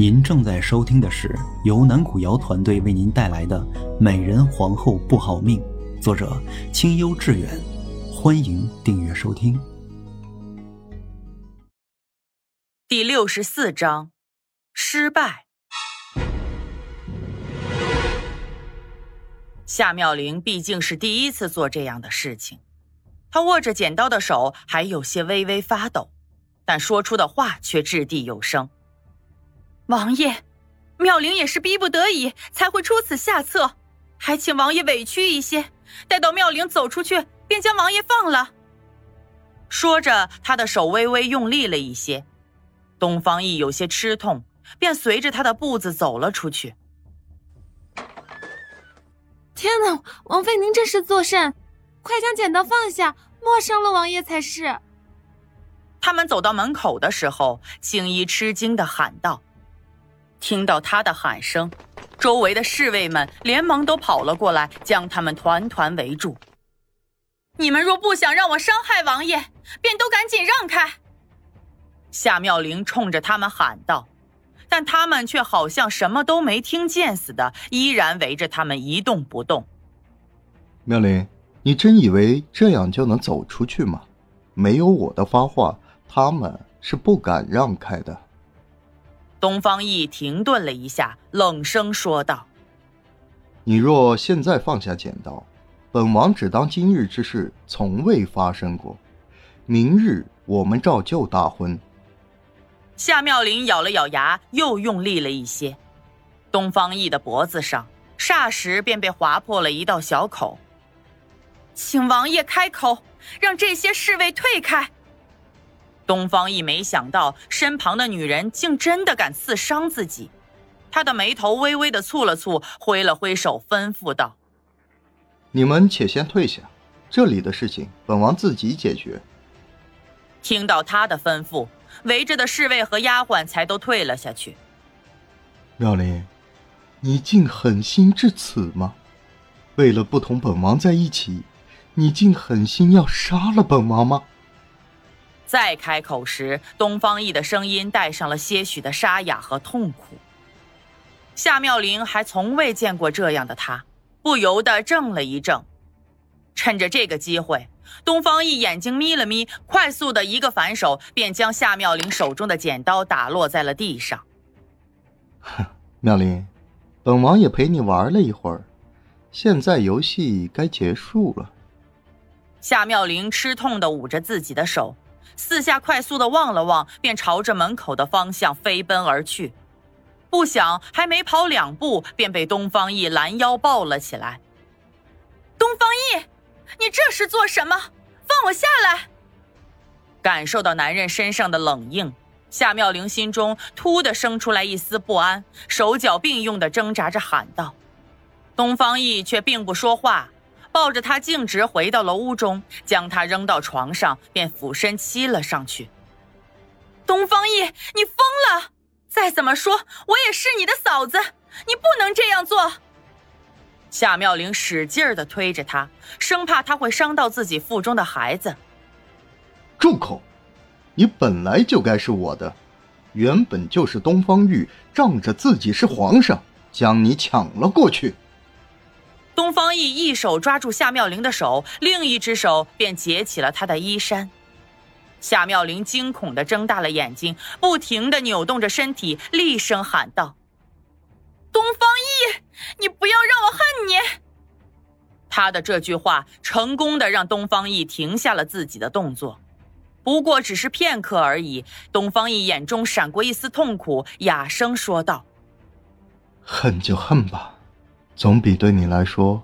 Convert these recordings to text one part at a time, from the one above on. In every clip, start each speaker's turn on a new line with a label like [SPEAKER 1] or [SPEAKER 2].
[SPEAKER 1] 您正在收听的是由南古瑶团队为您带来的《美人皇后不好命》，作者清幽致远。欢迎订阅收听。
[SPEAKER 2] 第六十四章，失败。夏妙玲毕竟是第一次做这样的事情，她握着剪刀的手还有些微微发抖，但说出的话却掷地有声。王爷，妙龄也是逼不得已才会出此下策，还请王爷委屈一些，待到妙龄走出去，便将王爷放了。说着，他的手微微用力了一些，东方奕有些吃痛，便随着他的步子走了出去。
[SPEAKER 3] 天哪，王妃您这是作甚？快将剪刀放下，莫伤了王爷才是。
[SPEAKER 2] 他们走到门口的时候，青衣吃惊的喊道。听到他的喊声，周围的侍卫们连忙都跑了过来，将他们团团围住。你们若不想让我伤害王爷，便都赶紧让开！夏妙玲冲着他们喊道，但他们却好像什么都没听见似的，依然围着他们一动不动。
[SPEAKER 4] 妙玲，你真以为这样就能走出去吗？没有我的发话，他们是不敢让开的。
[SPEAKER 2] 东方奕停顿了一下，冷声说道：“
[SPEAKER 4] 你若现在放下剪刀，本王只当今日之事从未发生过。明日我们照旧大婚。”
[SPEAKER 2] 夏妙玲咬了咬牙，又用力了一些，东方奕的脖子上霎时便被划破了一道小口。请王爷开口，让这些侍卫退开。东方奕没想到身旁的女人竟真的敢刺伤自己，他的眉头微微的蹙了蹙，挥了挥手，吩咐道：“
[SPEAKER 4] 你们且先退下，这里的事情本王自己解决。”
[SPEAKER 2] 听到他的吩咐，围着的侍卫和丫鬟才都退了下去。
[SPEAKER 4] 妙龄，你竟狠心至此吗？为了不同本王在一起，你竟狠心要杀了本王吗？
[SPEAKER 2] 再开口时，东方奕的声音带上了些许的沙哑和痛苦。夏妙玲还从未见过这样的他，不由得怔了一怔。趁着这个机会，东方奕眼睛眯了眯，快速的一个反手，便将夏妙玲手中的剪刀打落在了地上。
[SPEAKER 4] 哼，妙玲，本王也陪你玩了一会儿，现在游戏该结束了。
[SPEAKER 2] 夏妙玲吃痛的捂着自己的手。四下快速的望了望，便朝着门口的方向飞奔而去。不想还没跑两步，便被东方奕拦腰抱了起来。东方奕，你这是做什么？放我下来！感受到男人身上的冷硬，夏妙玲心中突的生出来一丝不安，手脚并用的挣扎着喊道。东方奕却并不说话。抱着他径直回到了屋中，将他扔到床上，便俯身亲了上去。东方奕，你疯了！再怎么说，我也是你的嫂子，你不能这样做。夏妙玲使劲儿的推着他，生怕他会伤到自己腹中的孩子。
[SPEAKER 4] 住口！你本来就该是我的，原本就是东方玉仗着自己是皇上，将你抢了过去。
[SPEAKER 2] 东方奕一手抓住夏妙玲的手，另一只手便解起了她的衣衫。夏妙玲惊恐的睁大了眼睛，不停的扭动着身体，厉声喊道：“东方奕，你不要让我恨你！”他的这句话成功的让东方奕停下了自己的动作，不过只是片刻而已。东方奕眼中闪过一丝痛苦，哑声说道：“
[SPEAKER 4] 恨就恨吧。”总比对你来说，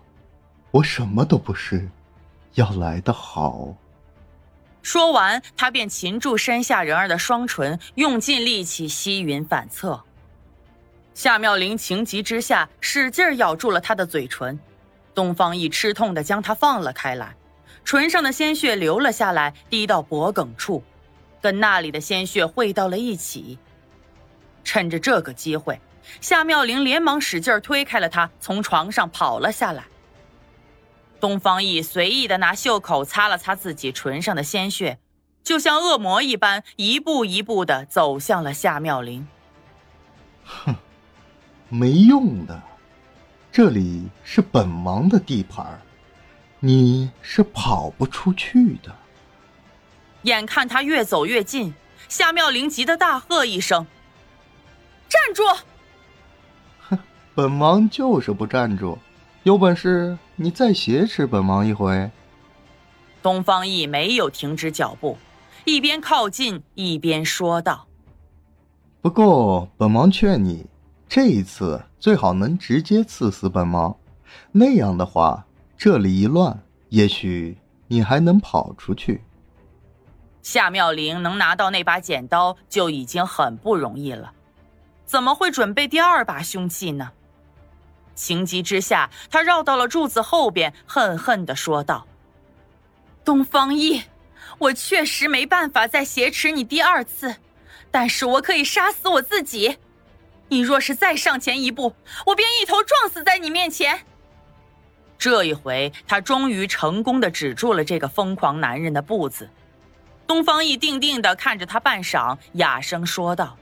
[SPEAKER 4] 我什么都不是，要来的好。
[SPEAKER 2] 说完，他便擒住身下人儿的双唇，用尽力气吸吮反侧。夏妙玲情急之下，使劲咬住了他的嘴唇。东方奕吃痛的将他放了开来，唇上的鲜血流了下来，滴到脖颈处，跟那里的鲜血汇到了一起。趁着这个机会。夏妙玲连忙使劲推开了他，从床上跑了下来。东方奕随意的拿袖口擦了擦自己唇上的鲜血，就像恶魔一般，一步一步的走向了夏妙玲。
[SPEAKER 4] 哼，没用的，这里是本王的地盘，你是跑不出去的。
[SPEAKER 2] 眼看他越走越近，夏妙玲急得大喝一声：“站住！”
[SPEAKER 4] 哼，本王就是不站住，有本事你再挟持本王一回。
[SPEAKER 2] 东方奕没有停止脚步，一边靠近一边说道：“
[SPEAKER 4] 不过，本王劝你，这一次最好能直接刺死本王，那样的话，这里一乱，也许你还能跑出去。”
[SPEAKER 2] 夏妙玲能拿到那把剪刀就已经很不容易了，怎么会准备第二把凶器呢？情急之下，他绕到了柱子后边，恨恨的说道：“东方奕，我确实没办法再挟持你第二次，但是我可以杀死我自己。你若是再上前一步，我便一头撞死在你面前。”这一回，他终于成功的止住了这个疯狂男人的步子。东方奕定定的看着他半晌，哑声说道：“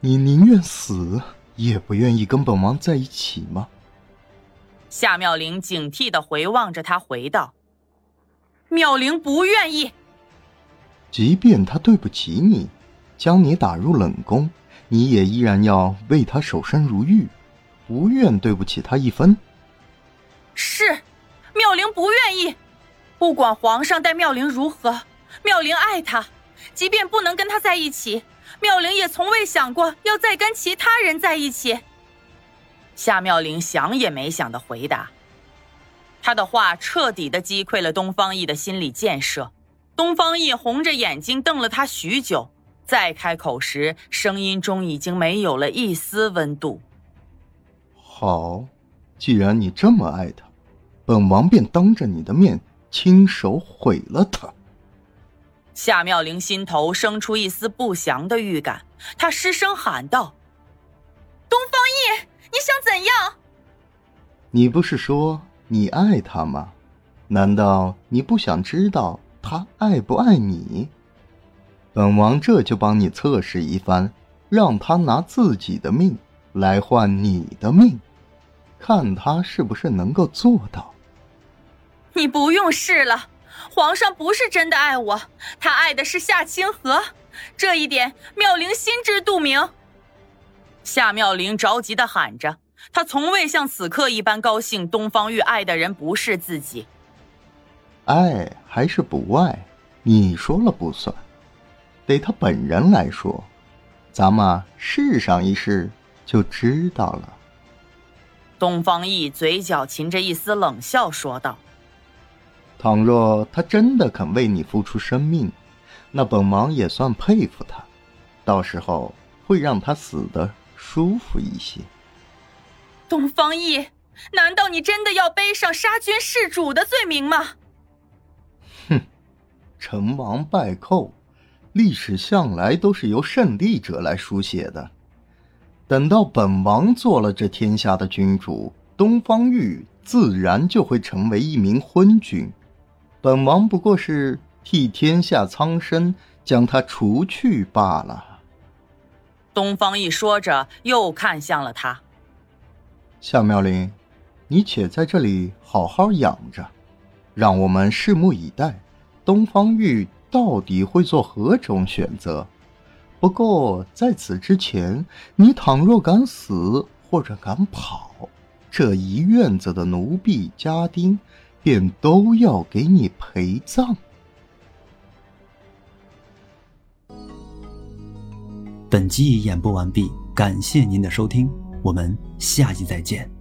[SPEAKER 4] 你宁愿死，也不愿意跟本王在一起吗？”
[SPEAKER 2] 夏妙玲警惕的回望着他，回道：“妙玲不愿意。
[SPEAKER 4] 即便他对不起你，将你打入冷宫，你也依然要为他守身如玉，不愿对不起他一分。”
[SPEAKER 2] 是，妙玲不愿意。不管皇上待妙玲如何。妙龄爱他，即便不能跟他在一起，妙龄也从未想过要再跟其他人在一起。夏妙龄想也没想的回答。他的话彻底的击溃了东方奕的心理建设。东方奕红着眼睛瞪了他许久，再开口时，声音中已经没有了一丝温度。
[SPEAKER 4] 好，既然你这么爱他，本王便当着你的面亲手毁了他。
[SPEAKER 2] 夏妙玲心头生出一丝不祥的预感，她失声喊道：“东方奕，你想怎样？
[SPEAKER 4] 你不是说你爱他吗？难道你不想知道他爱不爱你？本王这就帮你测试一番，让他拿自己的命来换你的命，看他是不是能够做到。
[SPEAKER 2] 你不用试了。”皇上不是真的爱我，他爱的是夏清河，这一点妙龄心知肚明。夏妙龄着急的喊着，她从未像此刻一般高兴。东方玉爱的人不是自己，
[SPEAKER 4] 爱还是不爱，你说了不算，得他本人来说。咱们试上一试就知道了。
[SPEAKER 2] 东方奕嘴角噙着一丝冷笑说道。
[SPEAKER 4] 倘若他真的肯为你付出生命，那本王也算佩服他。到时候会让他死的舒服一些。
[SPEAKER 2] 东方奕，难道你真的要背上杀君弑主的罪名吗？
[SPEAKER 4] 哼，成王败寇，历史向来都是由胜利者来书写的。等到本王做了这天下的君主，东方玉自然就会成为一名昏君。本王不过是替天下苍生将他除去罢了。
[SPEAKER 2] 东方奕说着，又看向了他。
[SPEAKER 4] 夏妙龄，你且在这里好好养着，让我们拭目以待，东方玉到底会做何种选择。不过在此之前，你倘若敢死或者敢跑，这一院子的奴婢家丁。便都要给你陪葬。
[SPEAKER 1] 本集已演播完毕，感谢您的收听，我们下集再见。